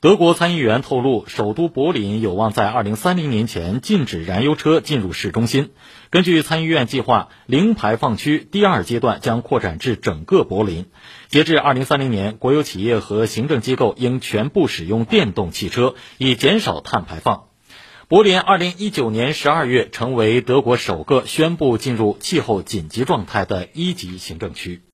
德国参议员透露，首都柏林有望在2030年前禁止燃油车进入市中心。根据参议院计划，零排放区第二阶段将扩展至整个柏林。截至2030年，国有企业和行政机构应全部使用电动汽车，以减少碳排放。柏林2019年12月成为德国首个宣布进入气候紧急状态的一级行政区。